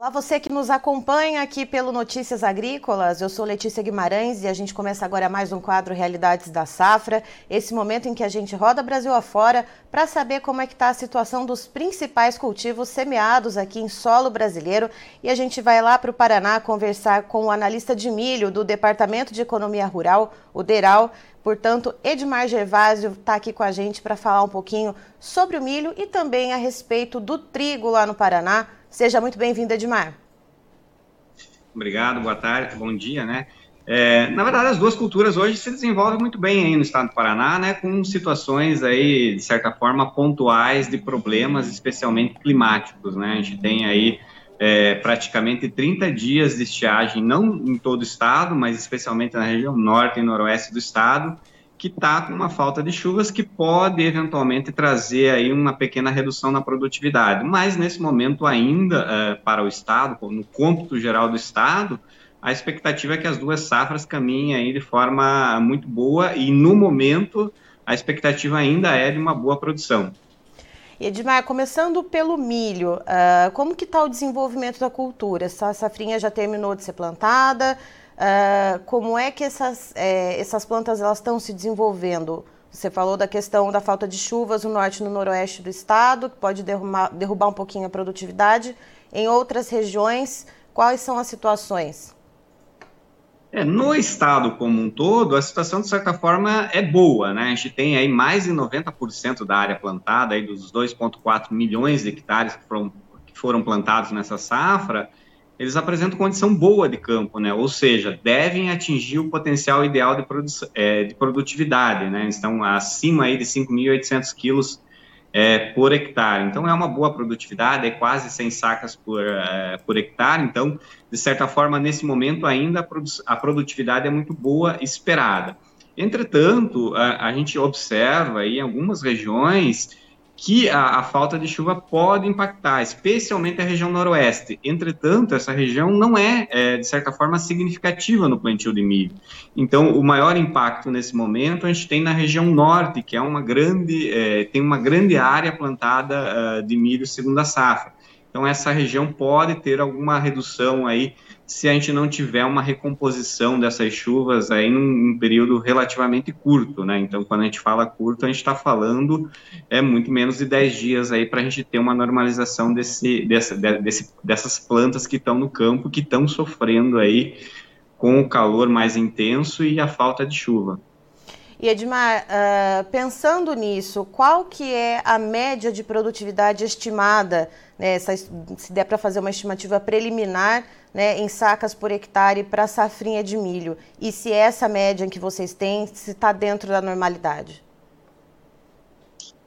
Olá, você que nos acompanha aqui pelo Notícias Agrícolas. Eu sou Letícia Guimarães e a gente começa agora mais um quadro Realidades da Safra. Esse momento em que a gente roda Brasil afora para saber como é que está a situação dos principais cultivos semeados aqui em solo brasileiro. E a gente vai lá para o Paraná conversar com o analista de milho do Departamento de Economia Rural, o DERAL. Portanto, Edmar Gervásio está aqui com a gente para falar um pouquinho sobre o milho e também a respeito do trigo lá no Paraná. Seja muito bem-vindo, Edmar. Obrigado, boa tarde, bom dia, né? É, na verdade, as duas culturas hoje se desenvolvem muito bem aí no estado do Paraná, né, com situações aí, de certa forma, pontuais de problemas, especialmente climáticos, né, a gente tem aí é, praticamente 30 dias de estiagem, não em todo o estado, mas especialmente na região norte e noroeste do estado, que está com uma falta de chuvas que pode eventualmente trazer aí uma pequena redução na produtividade. Mas nesse momento ainda uh, para o estado, no cômputo geral do estado, a expectativa é que as duas safras caminhem aí de forma muito boa e no momento a expectativa ainda é de uma boa produção. Edmar, começando pelo milho, uh, como que está o desenvolvimento da cultura? Essa safrinha já terminou de ser plantada? Uh, como é que essas, é, essas plantas estão se desenvolvendo? Você falou da questão da falta de chuvas no norte e no noroeste do estado, que pode derrubar, derrubar um pouquinho a produtividade. Em outras regiões, quais são as situações? É, no estado como um todo, a situação, de certa forma, é boa, né? A gente tem aí mais de 90% da área plantada, aí dos 2,4 milhões de hectares que foram, que foram plantados nessa safra, eles apresentam condição boa de campo, né? Ou seja, devem atingir o potencial ideal de, produ é, de produtividade, né? Estão acima aí de 5.800 quilos é, por hectare. Então, é uma boa produtividade, é quase 100 sacas por, é, por hectare. Então, de certa forma, nesse momento ainda a, produ a produtividade é muito boa, esperada. Entretanto, a, a gente observa aí em algumas regiões que a, a, falta de chuva pode impactar, especialmente a região noroeste. Entretanto, essa região não é, é, de certa forma, significativa no plantio de milho. Então, o maior impacto nesse momento a gente tem na região norte, que é uma grande, é, tem uma grande área plantada uh, de milho segunda safra. Então, essa região pode ter alguma redução aí se a gente não tiver uma recomposição dessas chuvas aí num, período relativamente curto, né? Então, quando a gente fala curto, a gente está falando é muito menos de 10 dias aí para a gente ter uma normalização desse, dessa, desse, dessas plantas que estão no campo, que estão sofrendo aí com o calor mais intenso e a falta de chuva. E Edmar, uh, pensando nisso, qual que é a média de produtividade estimada, né, essa, se der para fazer uma estimativa preliminar, né, em sacas por hectare para safrinha de milho? E se essa média que vocês têm, se está dentro da normalidade?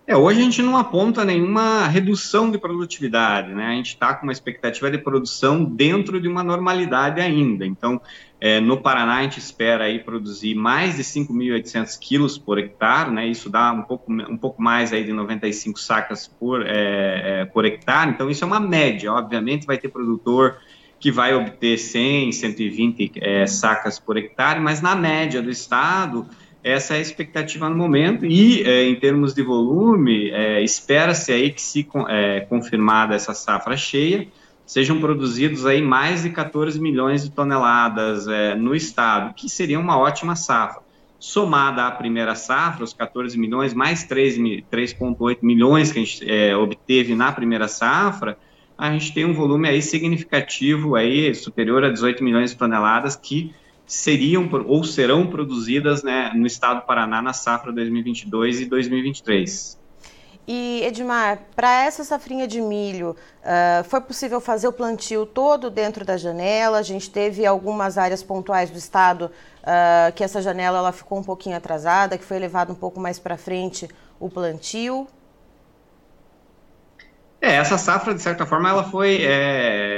É, hoje a gente não aponta nenhuma redução de produtividade, né? A gente está com uma expectativa de produção dentro de uma normalidade ainda. Então, é, no Paraná, a gente espera aí produzir mais de 5.800 quilos por hectare, né? Isso dá um pouco, um pouco mais aí de 95 sacas por, é, é, por hectare. Então, isso é uma média. Obviamente, vai ter produtor que vai obter 100, 120 é, sacas por hectare, mas na média do estado essa é a expectativa no momento e é, em termos de volume é, espera-se aí que se é, confirmada essa safra cheia sejam produzidos aí mais de 14 milhões de toneladas é, no estado, que seria uma ótima safra. Somada à primeira safra, os 14 milhões mais 3,8 milhões que a gente é, obteve na primeira safra, a gente tem um volume aí significativo aí superior a 18 milhões de toneladas que seriam ou serão produzidas né, no estado do Paraná na safra 2022 e 2023. E Edmar, para essa safrinha de milho, uh, foi possível fazer o plantio todo dentro da janela? A gente teve algumas áreas pontuais do estado uh, que essa janela ela ficou um pouquinho atrasada, que foi levado um pouco mais para frente o plantio. É, essa safra, de certa forma, ela foi é,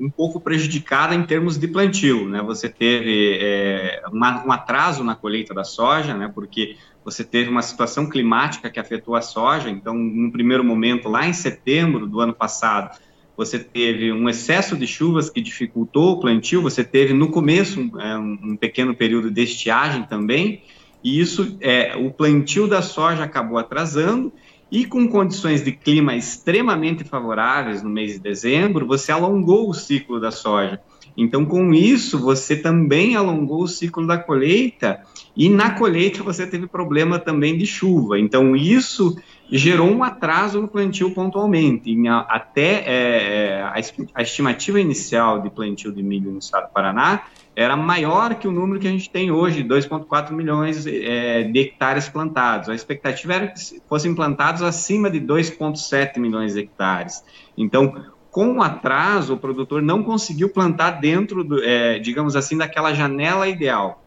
um pouco prejudicada em termos de plantio, né? Você teve é, uma, um atraso na colheita da soja, né? Porque você teve uma situação climática que afetou a soja, então, no primeiro momento, lá em setembro do ano passado, você teve um excesso de chuvas que dificultou o plantio, você teve no começo um, é, um pequeno período de estiagem também, e isso, é, o plantio da soja acabou atrasando, e com condições de clima extremamente favoráveis no mês de dezembro, você alongou o ciclo da soja. Então, com isso, você também alongou o ciclo da colheita e na colheita você teve problema também de chuva. Então, isso gerou um atraso no plantio pontualmente. Em, até é, a, a, estimativa inicial de plantio de milho no estado do Paraná era maior que o número que a gente tem hoje, 2,4 milhões é, de hectares plantados. A expectativa era que fossem plantados acima de 2,7 milhões de hectares. Então, com o atraso, o produtor não conseguiu plantar dentro, do, é, digamos assim, daquela janela ideal.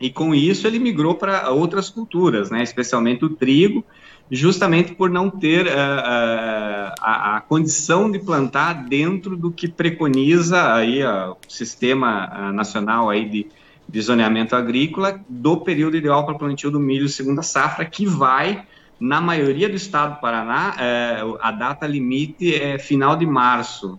E com isso ele migrou para outras culturas, né, especialmente o trigo, justamente por não ter uh, uh, a, a, condição de plantar dentro do que preconiza aí uh, o sistema nacional aí de, de zoneamento agrícola do período ideal para plantio do milho segunda safra, que vai na maioria do estado do Paraná, é, a data limite é final de março.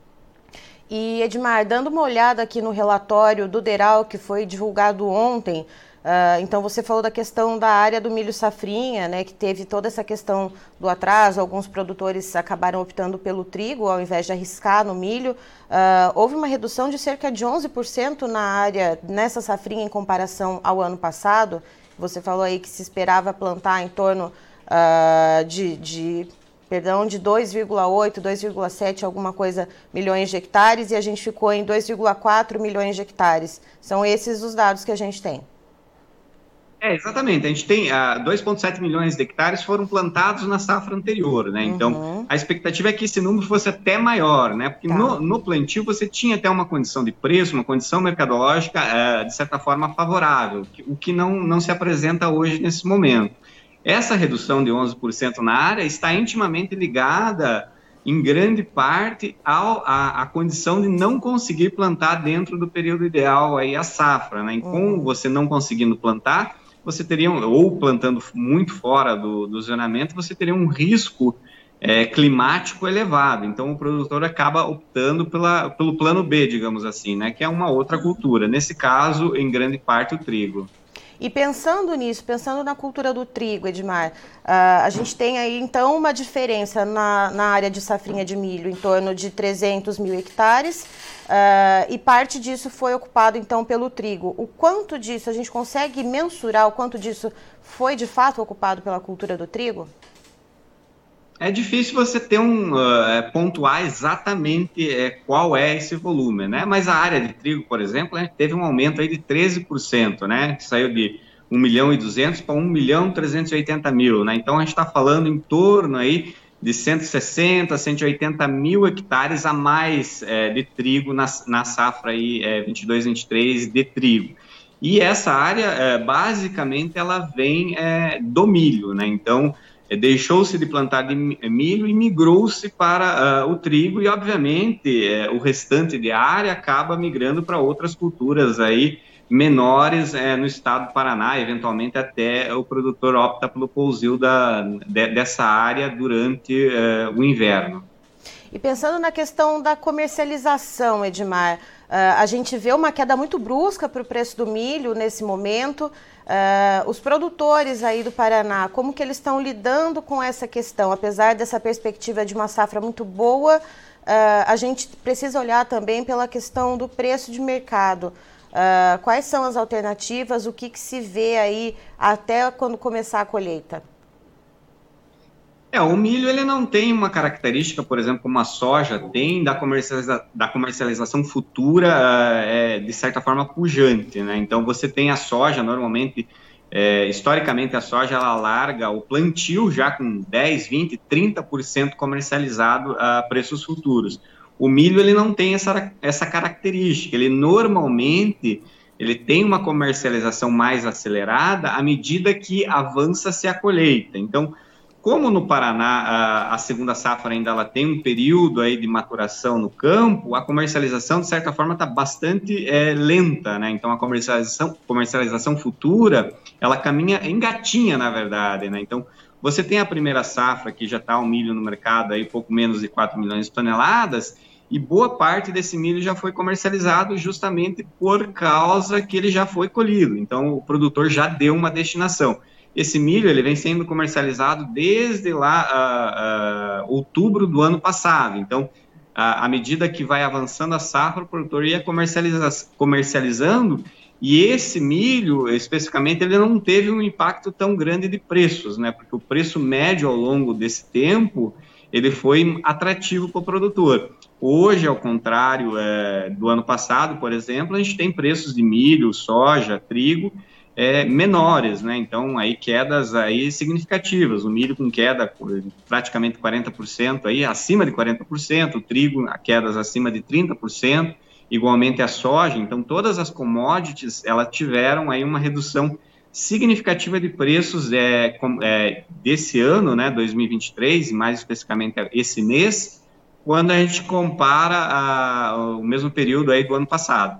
E Edmar, dando uma olhada aqui no relatório do DERAL que foi divulgado ontem, Uh, então você falou da questão da área do milho safrinha, né, que teve toda essa questão do atraso, alguns produtores acabaram optando pelo trigo ao invés de arriscar no milho. Uh, houve uma redução de cerca de 11% na área nessa safrinha em comparação ao ano passado. Você falou aí que se esperava plantar em torno uh, de, de perdão, de 2,8, 2,7, alguma coisa milhões de hectares e a gente ficou em 2,4 milhões de hectares. São esses os dados que a gente tem. É, exatamente. A gente tem uh, ah, 2,7 milhões de hectares foram plantados na safra anterior, né? Então, uhum. a expectativa é que esse número fosse até maior, né? Porque tá. no, no, plantio você tinha até uma condição de preço, uma condição mercadológica, uh, de certa forma, favorável, o que não, não se apresenta hoje nesse momento. Essa redução de 11% na área está intimamente ligada, em grande parte, ao, a, a, condição de não conseguir plantar dentro do período ideal aí a safra, né? E com uhum. você não conseguindo plantar, você teria, ou plantando muito fora do, do zonamento, você teria um risco é, climático elevado. Então, o produtor acaba optando pela, pelo plano B, digamos assim, né, que é uma outra cultura. Nesse caso, em grande parte, o trigo. E pensando nisso, pensando na cultura do trigo, Edmar, uh, a gente tem aí então uma diferença na, na área de safrinha de milho em torno de 300 mil hectares uh, e parte disso foi ocupado então pelo trigo. O quanto disso a gente consegue mensurar, o quanto disso foi de fato ocupado pela cultura do trigo? É difícil você ter um uh, pontuar exatamente uh, qual é esse volume, né? Mas a área de trigo, por exemplo, né, teve um aumento aí de 13%, né? Que saiu de 1 milhão e 200 para 1 milhão e 380 mil, né? Então a gente está falando em torno aí de 160, 180 mil hectares a mais é, de trigo na, na safra aí é, 22, 23 de trigo. E essa área, é, basicamente, ela vem é, do milho, né? Então, deixou-se de plantar de milho e migrou-se para uh, o trigo e, obviamente, é, o restante de área acaba migrando para outras culturas aí menores é, no estado do Paraná, eventualmente até o produtor opta pelo pousio da, de, dessa área durante uh, o inverno. E pensando na questão da comercialização, Edmar, uh, a gente vê uma queda muito brusca para o preço do milho nesse momento. Uh, os produtores aí do Paraná, como que eles estão lidando com essa questão? Apesar dessa perspectiva de uma safra muito boa, uh, a gente precisa olhar também pela questão do preço de mercado. Uh, quais são as alternativas? O que, que se vê aí até quando começar a colheita? É, o milho ele não tem uma característica, por exemplo, como a soja tem da, comercializa da comercialização futura, é, de certa forma, pujante, né? Então, você tem a soja, normalmente, é, historicamente, a soja, ela larga o plantio já com 10, 20, 30% comercializado a preços futuros. O milho, ele não tem essa, essa característica, ele normalmente ele tem uma comercialização mais acelerada à medida que avança-se a colheita. Então, como no Paraná a, a, segunda safra ainda ela tem um período aí de maturação no campo, a comercialização de certa forma está bastante é, lenta, né? Então a comercialização, comercialização futura ela caminha engatinha na verdade, né? Então você tem a primeira safra que já está o milho no mercado aí pouco menos de 4 milhões de toneladas e boa parte desse milho já foi comercializado justamente por causa que ele já foi colhido. Então o produtor já deu uma destinação. Esse milho ele vem sendo comercializado desde lá uh, uh, outubro do ano passado. Então, à medida que vai avançando a safra, o produtor ia comercializa comercializando e esse milho, especificamente, ele não teve um impacto tão grande de preços, né? Porque o preço médio ao longo desse tempo ele foi atrativo para o produtor. Hoje, ao contrário é, do ano passado, por exemplo, a gente tem preços de milho, soja, trigo é, menores, né? Então, aí quedas aí significativas. O milho com queda praticamente 40%, aí acima de 40%, o trigo a quedas acima de 30%, igualmente a soja. Então, todas as commodities, elas tiveram aí uma redução significativa de preços é, é, desse ano, né, 2023, e mais especificamente esse mês, quando a gente compara a, o mesmo período aí do ano passado.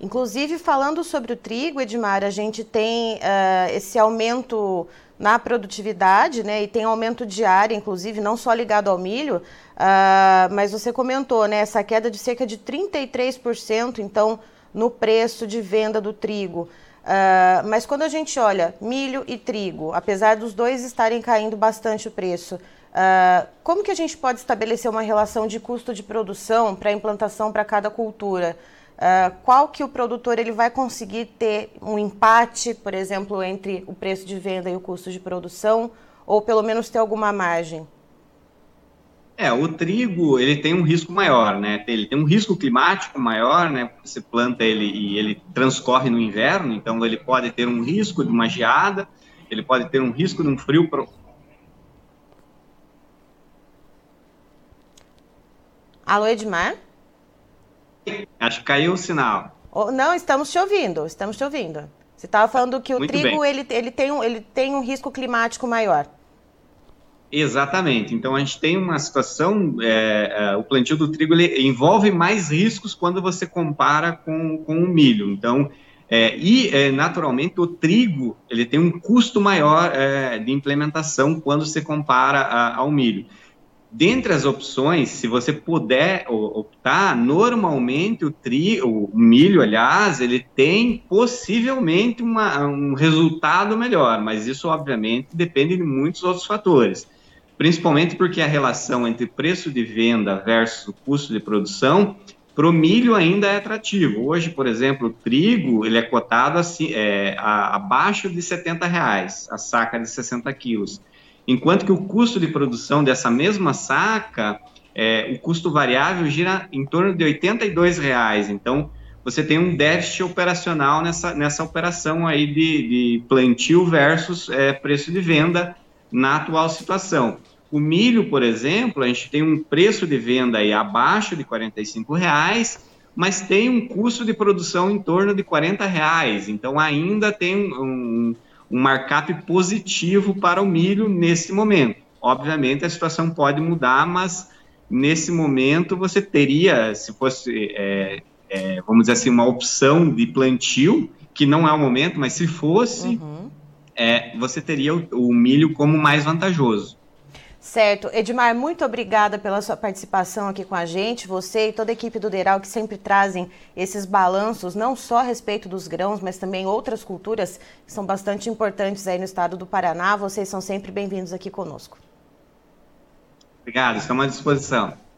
Inclusive, falando sobre o trigo, Edmar, a gente tem uh, esse aumento na produtividade, né, e tem aumento de área, inclusive, não só ligado ao milho, uh, mas você comentou, né, essa queda de cerca de 33%, então, no preço de venda do trigo. Uh, mas quando a gente olha milho e trigo, apesar dos dois estarem caindo bastante o preço, uh, como que a gente pode estabelecer uma relação de custo de produção para implantação para cada cultura? Uh, qual que o produtor ele vai conseguir ter um empate, por exemplo, entre o preço de venda e o custo de produção, ou pelo menos ter alguma margem? É, o trigo, ele tem um risco maior, né? Ele tem um risco climático maior, né? Você planta ele e ele transcorre no inverno, então ele pode ter um risco de uma geada, ele pode ter um risco de um frio pro... Alô, Edmar? Acho que caiu o sinal. Oh, não, estamos te ouvindo, estamos te ouvindo. Você estava falando que o Muito trigo ele, ele, tem um, ele tem um risco climático maior. Exatamente. Então a gente tem uma situação, é, é, o plantio do trigo envolve mais riscos quando você compara com, com o milho. Então, é, e é, naturalmente o trigo ele tem um custo maior é, de implementação quando você compara a, ao milho. Dentre as opções, se você puder optar, normalmente o, tri, o milho, aliás, ele tem possivelmente uma, um resultado melhor, mas isso obviamente depende de muitos outros fatores principalmente porque a relação entre preço de venda versus custo de produção para o milho ainda é atrativo. Hoje, por exemplo, o trigo ele é cotado assim, é, a, abaixo de 70 reais, a saca de 60 quilos, enquanto que o custo de produção dessa mesma saca, é, o custo variável gira em torno de 82 reais. Então, você tem um déficit operacional nessa, nessa operação aí de, de plantio versus é, preço de venda na atual situação. O milho, por exemplo, a gente tem um preço de venda aí abaixo de R$ reais, mas tem um custo de produção em torno de R$ reais. Então ainda tem um, um markup positivo para o milho nesse momento. Obviamente a situação pode mudar, mas nesse momento você teria, se fosse, é, é, vamos dizer assim, uma opção de plantio, que não é o momento, mas se fosse, uhum. é, você teria o, o milho como mais vantajoso. Certo. Edmar, muito obrigada pela sua participação aqui com a gente, você e toda a equipe do Deral que sempre trazem esses balanços, não só a respeito dos grãos, mas também outras culturas que são bastante importantes aí no estado do Paraná. Vocês são sempre bem-vindos aqui conosco. Obrigado, estamos à disposição.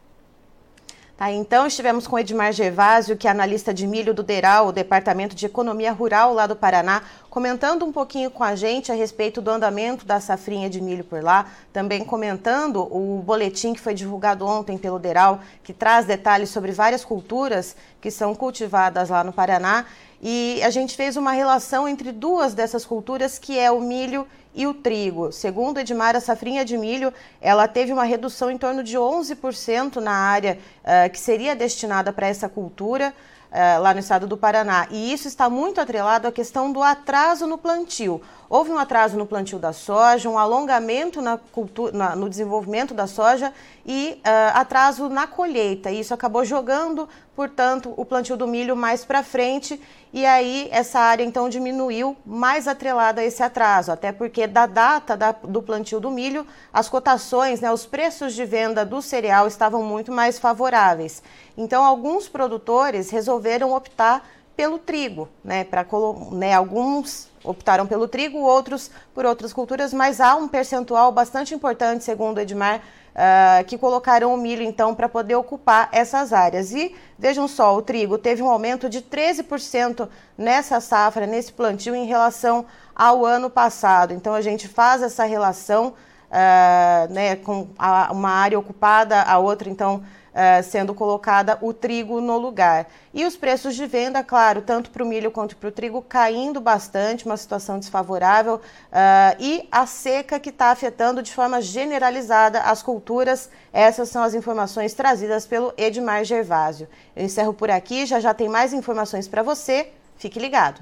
Tá, então, estivemos com Edmar Gervásio, que é analista de milho do DERAL, o Departamento de Economia Rural lá do Paraná, comentando um pouquinho com a gente a respeito do andamento da safrinha de milho por lá, também comentando o boletim que foi divulgado ontem pelo DERAL, que traz detalhes sobre várias culturas que são cultivadas lá no Paraná. E a gente fez uma relação entre duas dessas culturas, que é o milho e o trigo. Segundo Edmar, a safrinha de milho ela teve uma redução em torno de 11% na área uh, que seria destinada para essa cultura. Uh, lá no estado do Paraná. E isso está muito atrelado à questão do atraso no plantio. Houve um atraso no plantio da soja, um alongamento na cultura, na, no desenvolvimento da soja e uh, atraso na colheita. Isso acabou jogando, portanto, o plantio do milho mais para frente e aí essa área então diminuiu mais atrelada a esse atraso, até porque da data da, do plantio do milho, as cotações, né, os preços de venda do cereal estavam muito mais favoráveis. Então alguns produtores resolveram optar pelo trigo, né, para né, alguns optaram pelo trigo, outros por outras culturas, mas há um percentual bastante importante, segundo Edmar, uh, que colocaram o milho então para poder ocupar essas áreas. E vejam só, o trigo teve um aumento de 13% nessa safra, nesse plantio, em relação ao ano passado. Então a gente faz essa relação uh, né, com a, uma área ocupada, a outra então uh, sendo colocada o trigo no lugar. E os preços de venda, claro, tanto para o milho quanto para o trigo, caindo bastante, uma situação desfavorável, uh, e a seca que está afetando de forma generalizada as culturas. Essas são as informações trazidas pelo Edmar Gervásio. Eu encerro por aqui, já já tem mais informações para você. Fique ligado.